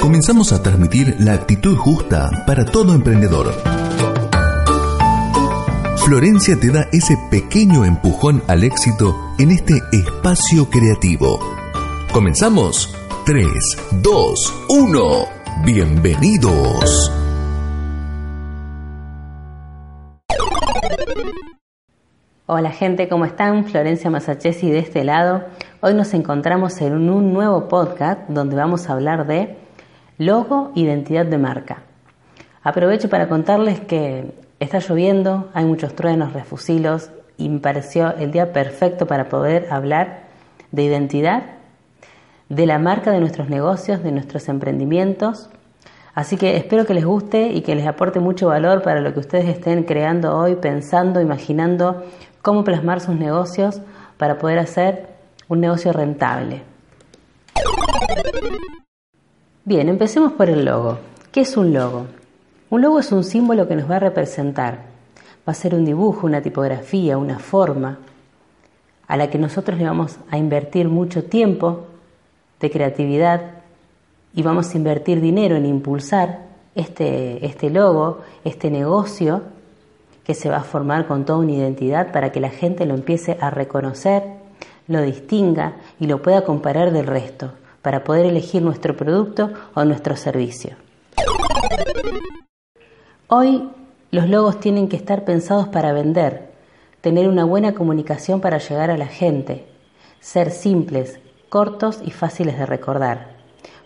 Comenzamos a transmitir la actitud justa para todo emprendedor. Florencia te da ese pequeño empujón al éxito en este espacio creativo. Comenzamos. 3, 2, 1. Bienvenidos. Hola gente, ¿cómo están? Florencia Masachesi de este lado. Hoy nos encontramos en un nuevo podcast donde vamos a hablar de logo, identidad de marca. Aprovecho para contarles que está lloviendo, hay muchos truenos, refusilos y me pareció el día perfecto para poder hablar de identidad, de la marca de nuestros negocios, de nuestros emprendimientos. Así que espero que les guste y que les aporte mucho valor para lo que ustedes estén creando hoy, pensando, imaginando cómo plasmar sus negocios para poder hacer un negocio rentable. Bien, empecemos por el logo. ¿Qué es un logo? Un logo es un símbolo que nos va a representar. Va a ser un dibujo, una tipografía, una forma a la que nosotros le vamos a invertir mucho tiempo de creatividad y vamos a invertir dinero en impulsar este, este logo, este negocio que se va a formar con toda una identidad para que la gente lo empiece a reconocer, lo distinga y lo pueda comparar del resto, para poder elegir nuestro producto o nuestro servicio. Hoy los logos tienen que estar pensados para vender, tener una buena comunicación para llegar a la gente, ser simples, cortos y fáciles de recordar.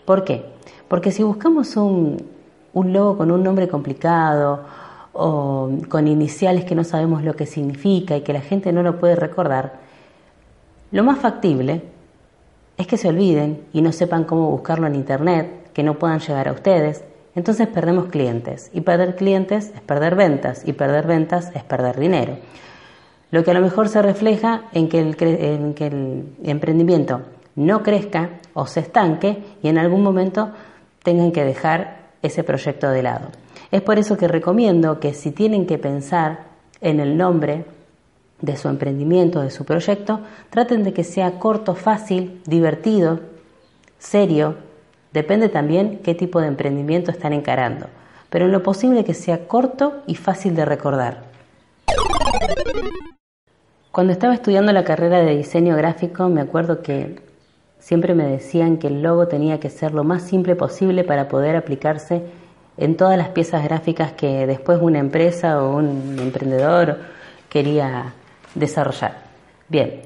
¿Por qué? Porque si buscamos un, un logo con un nombre complicado o con iniciales que no sabemos lo que significa y que la gente no lo puede recordar, lo más factible es que se olviden y no sepan cómo buscarlo en Internet, que no puedan llegar a ustedes. Entonces perdemos clientes y perder clientes es perder ventas y perder ventas es perder dinero. Lo que a lo mejor se refleja en que el, en que el emprendimiento no crezca o se estanque y en algún momento tengan que dejar ese proyecto de lado. Es por eso que recomiendo que si tienen que pensar en el nombre de su emprendimiento, de su proyecto, traten de que sea corto, fácil, divertido, serio. Depende también qué tipo de emprendimiento están encarando, pero en lo posible que sea corto y fácil de recordar. Cuando estaba estudiando la carrera de diseño gráfico, me acuerdo que siempre me decían que el logo tenía que ser lo más simple posible para poder aplicarse en todas las piezas gráficas que después una empresa o un emprendedor quería desarrollar. Bien,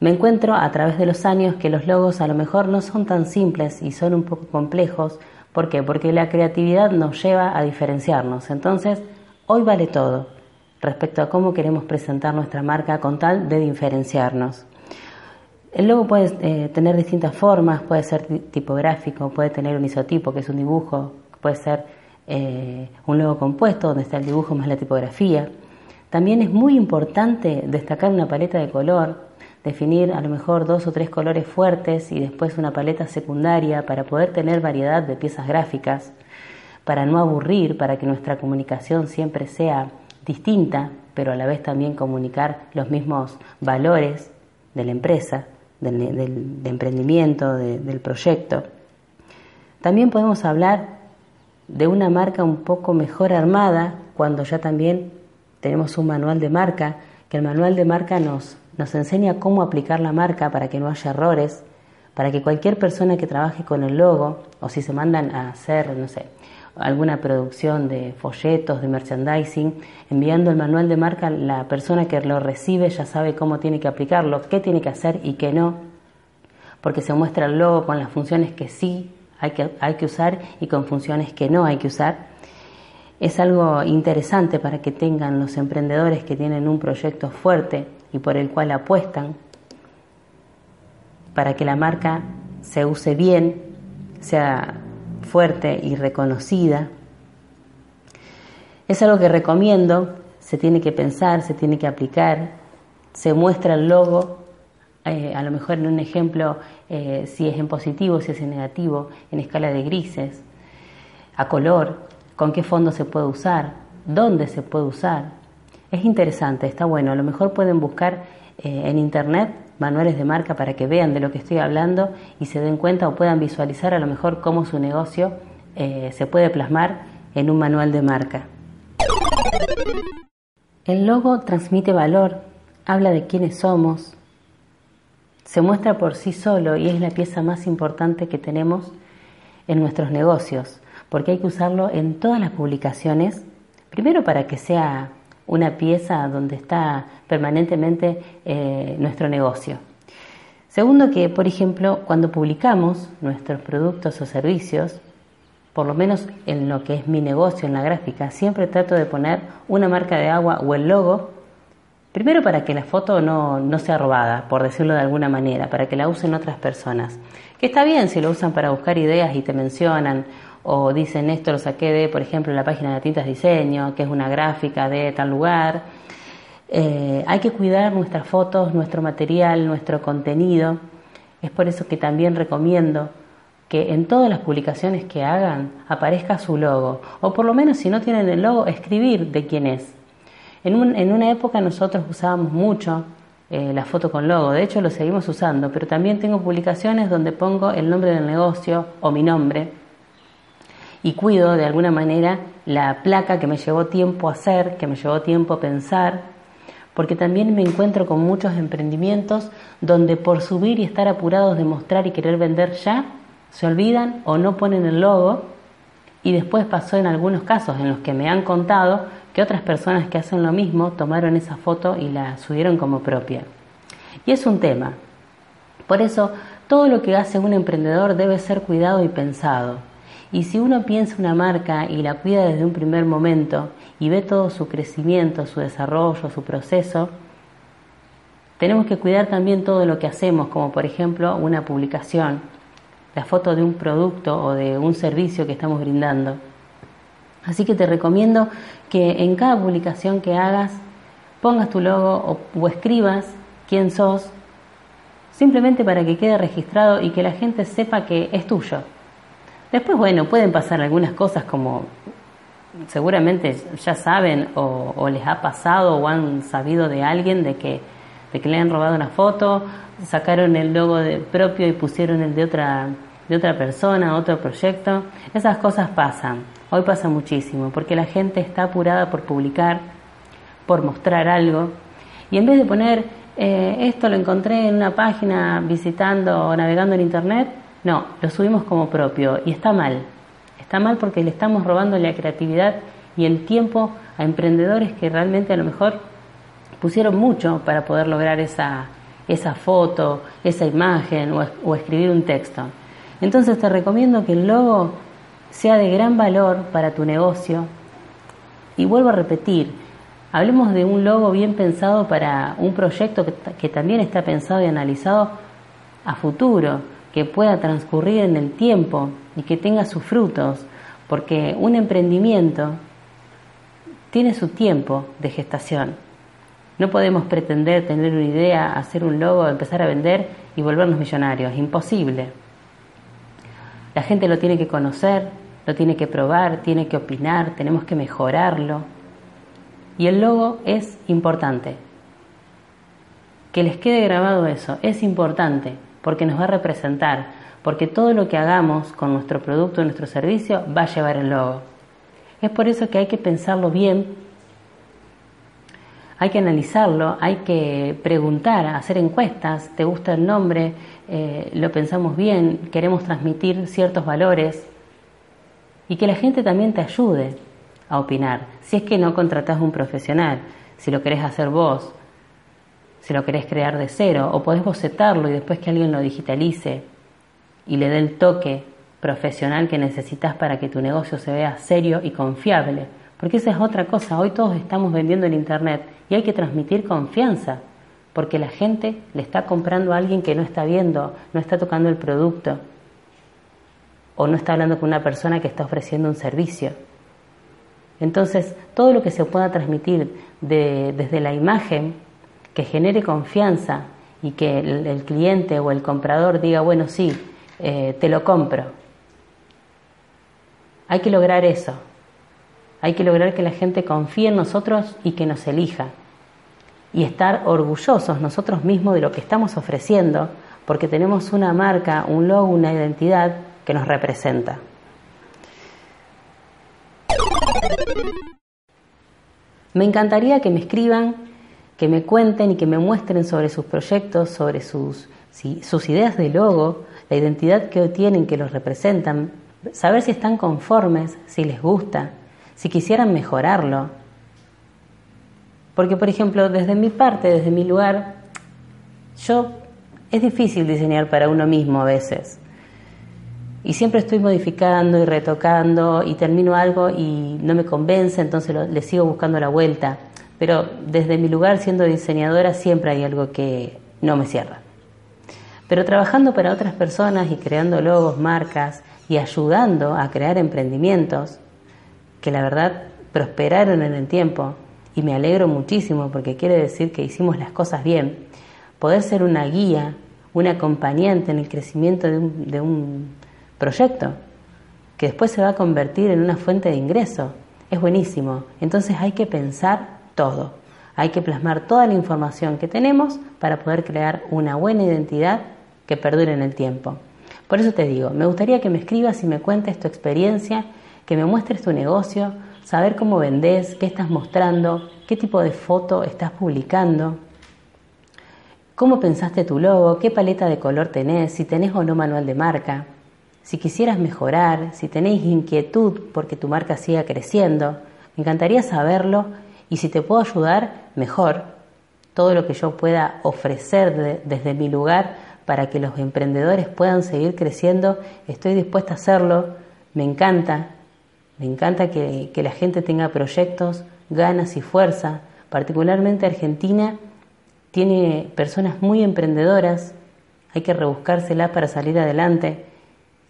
me encuentro a través de los años que los logos a lo mejor no son tan simples y son un poco complejos. ¿Por qué? Porque la creatividad nos lleva a diferenciarnos. Entonces, hoy vale todo respecto a cómo queremos presentar nuestra marca con tal de diferenciarnos. El logo puede eh, tener distintas formas, puede ser tipográfico, puede tener un isotipo, que es un dibujo, puede ser eh, un logo compuesto donde está el dibujo más la tipografía. También es muy importante destacar una paleta de color, definir a lo mejor dos o tres colores fuertes y después una paleta secundaria para poder tener variedad de piezas gráficas, para no aburrir, para que nuestra comunicación siempre sea distinta, pero a la vez también comunicar los mismos valores de la empresa, del, emprendimiento, del proyecto. También podemos hablar de una marca un poco mejor armada cuando ya también tenemos un manual de marca, que el manual de marca nos, nos enseña cómo aplicar la marca para que no haya errores, para que cualquier persona que trabaje con el logo o si se mandan a hacer, no sé, alguna producción de folletos, de merchandising, enviando el manual de marca, la persona que lo recibe ya sabe cómo tiene que aplicarlo, qué tiene que hacer y qué no, porque se muestra el logo con las funciones que sí hay que, hay que usar y con funciones que no hay que usar. Es algo interesante para que tengan los emprendedores que tienen un proyecto fuerte y por el cual apuestan, para que la marca se use bien, sea fuerte y reconocida. Es algo que recomiendo, se tiene que pensar, se tiene que aplicar, se muestra el logo eh, a lo mejor en un ejemplo, eh, si es en positivo, si es en negativo, en escala de grises, a color, con qué fondo se puede usar, dónde se puede usar. Es interesante, está bueno. A lo mejor pueden buscar eh, en internet manuales de marca para que vean de lo que estoy hablando y se den cuenta o puedan visualizar a lo mejor cómo su negocio eh, se puede plasmar en un manual de marca. El logo transmite valor, habla de quiénes somos, se muestra por sí solo y es la pieza más importante que tenemos en nuestros negocios, porque hay que usarlo en todas las publicaciones, primero para que sea una pieza donde está permanentemente eh, nuestro negocio. Segundo, que por ejemplo, cuando publicamos nuestros productos o servicios, por lo menos en lo que es mi negocio, en la gráfica, siempre trato de poner una marca de agua o el logo, primero para que la foto no, no sea robada, por decirlo de alguna manera, para que la usen otras personas. Que está bien si lo usan para buscar ideas y te mencionan, o dicen esto lo saqué de, por ejemplo, la página de Tintas Diseño, que es una gráfica de tal lugar. Eh, hay que cuidar nuestras fotos, nuestro material, nuestro contenido. Es por eso que también recomiendo que en todas las publicaciones que hagan aparezca su logo, o por lo menos si no tienen el logo, escribir de quién es. En, una época nosotros usábamos mucho eh, la foto con logo, de hecho lo seguimos usando, pero también tengo publicaciones donde pongo el nombre del negocio o mi nombre y cuido de alguna manera la placa que me llevó tiempo hacer, que me llevó tiempo pensar, porque también me encuentro con muchos emprendimientos donde por subir y estar apurados de mostrar y querer vender ya, se olvidan o no ponen el logo y después pasó en algunos casos en los que me han contado que otras personas que hacen lo mismo tomaron esa foto y la subieron como propia. Y es un tema. Por eso, todo lo que hace un emprendedor debe ser cuidado y pensado. Y si uno piensa una marca y la cuida desde un primer momento y ve todo su crecimiento, su desarrollo, su proceso, tenemos que cuidar también todo lo que hacemos, como por ejemplo una publicación, la foto de un producto o de un servicio que estamos brindando. Así que te recomiendo que en cada publicación que hagas pongas tu logo o, escribas quién sos, simplemente para que quede registrado y que la gente sepa que es tuyo. Después, bueno, pueden pasar algunas cosas como seguramente ya saben o, les ha pasado o han sabido de alguien de que de que le han robado una foto, sacaron el logo de propio y pusieron el de otra, de otra persona, otro proyecto. Esas cosas pasan. Hoy pasa muchísimo, porque la gente está apurada por publicar, por mostrar algo, y en vez de poner eh, esto lo encontré en una página visitando o navegando en internet, no, lo subimos como propio y está mal. Está mal porque le estamos robando la creatividad y el tiempo a emprendedores que realmente a lo mejor pusieron mucho para poder lograr esa, esa foto, esa imagen o, escribir un texto. Entonces te recomiendo que el logo sea de gran valor para tu negocio. Y vuelvo a repetir, hablemos de un logo bien pensado para un proyecto que, que también está pensado y analizado a futuro, que pueda transcurrir en el tiempo y que tenga sus frutos, porque un emprendimiento tiene su tiempo de gestación. No podemos pretender tener una idea, hacer un logo, empezar a vender y volvernos millonarios. Imposible. La gente lo tiene que conocer, lo tiene que probar, tiene que opinar, tenemos que mejorarlo. Y el logo es importante. Que les quede grabado eso, es importante porque nos va a representar, porque todo lo que hagamos con nuestro producto, nuestro servicio, va a llevar el logo. Es por eso que hay que pensarlo bien hay que analizarlo, hay que preguntar, hacer encuestas, ¿te gusta el nombre? Eh, ¿Lo pensamos bien? ¿Queremos transmitir ciertos valores? Y que la gente también te ayude a opinar. Si es que no contratás un profesional, si lo querés hacer vos, si lo querés crear de cero, o podés bocetarlo y después que alguien lo digitalice y le dé el toque profesional que necesitas para que tu negocio se vea serio y confiable. Porque esa es otra cosa, hoy todos estamos vendiendo en Internet y hay que transmitir confianza, porque la gente le está comprando a alguien que no está viendo, no está tocando el producto, o no está hablando con una persona que está ofreciendo un servicio. Entonces, todo lo que se pueda transmitir desde la imagen, que genere confianza y que el, cliente o el comprador diga, bueno, sí, eh, te lo compro. Hay que lograr eso. Hay que lograr que la gente confíe en nosotros y que nos elija. y estar orgullosos nosotros mismos de lo que estamos ofreciendo, porque tenemos una marca, un logo, una identidad que nos representa. Me encantaría que me escriban, que me cuenten y que me muestren sobre sus proyectos, sobre sus, ideas de logo, la identidad que tienen, que los representan, saber si están conformes, si les gusta, si quisieran mejorarlo. Porque, por ejemplo, desde mi parte, desde mi lugar, yo es difícil diseñar para uno mismo a veces. Y siempre estoy modificando y retocando y termino algo y no me convence, entonces le sigo buscando la vuelta. Pero desde mi lugar siendo diseñadora siempre hay algo que no me cierra. Pero trabajando para otras personas y creando logos, marcas y ayudando a crear emprendimientos que la verdad prosperaron en el tiempo y me alegro muchísimo porque quiere decir que hicimos las cosas bien, poder ser una guía, un acompañante en el crecimiento de un, de un proyecto, que después se va a convertir en una fuente de ingreso. Es buenísimo. Entonces hay que pensar todo. Hay que plasmar toda la información que tenemos para poder crear una buena identidad que perdure en el tiempo. Por eso te digo, me gustaría que me escribas y me cuentes tu experiencia, que me muestres tu negocio, saber cómo vendes, qué estás mostrando, qué tipo de foto estás publicando, cómo pensaste tu logo, qué paleta de color tenés, si tenés o no manual de marca. Si quisieras mejorar, si tenéis inquietud porque tu marca siga creciendo, me encantaría saberlo y si te puedo ayudar, mejor. Todo lo que yo pueda ofrecer desde mi lugar para que los emprendedores puedan seguir creciendo, estoy dispuesta a hacerlo. Me encanta, me encanta que, que la gente tenga proyectos, ganas y fuerza. Particularmente Argentina tiene personas muy emprendedoras, hay que rebuscársela para salir adelante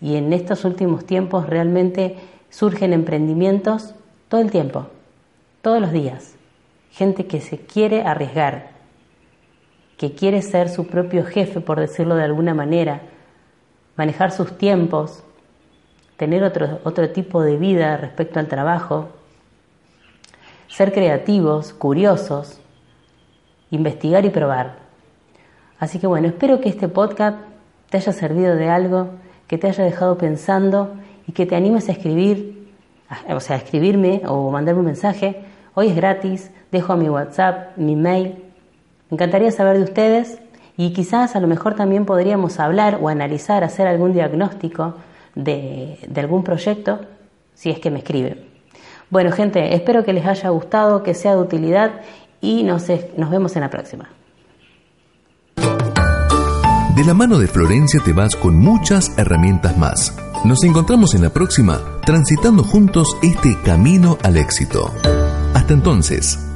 y en estos últimos tiempos realmente surgen emprendimientos todo el tiempo, todos los días. Gente que se quiere arriesgar, que quiere ser su propio jefe, por decirlo de alguna manera, manejar sus tiempos, tener otro, otro tipo de vida respecto al trabajo, ser creativos, curiosos, investigar y probar. Así que bueno, espero que este podcast te haya servido de algo que te haya dejado pensando y que te animes a escribir, o sea, a escribirme o mandarme un mensaje. Hoy es gratis, dejo mi WhatsApp, mi mail. Me encantaría saber de ustedes y quizás a lo mejor también podríamos hablar o analizar, hacer algún diagnóstico de, de algún proyecto si es que me escriben. Bueno, gente, espero que les haya gustado, que sea de utilidad y nos vemos en la próxima. De la mano de Florencia te vas con muchas herramientas más. Nos encontramos en la próxima, transitando juntos este camino al éxito. Entonces.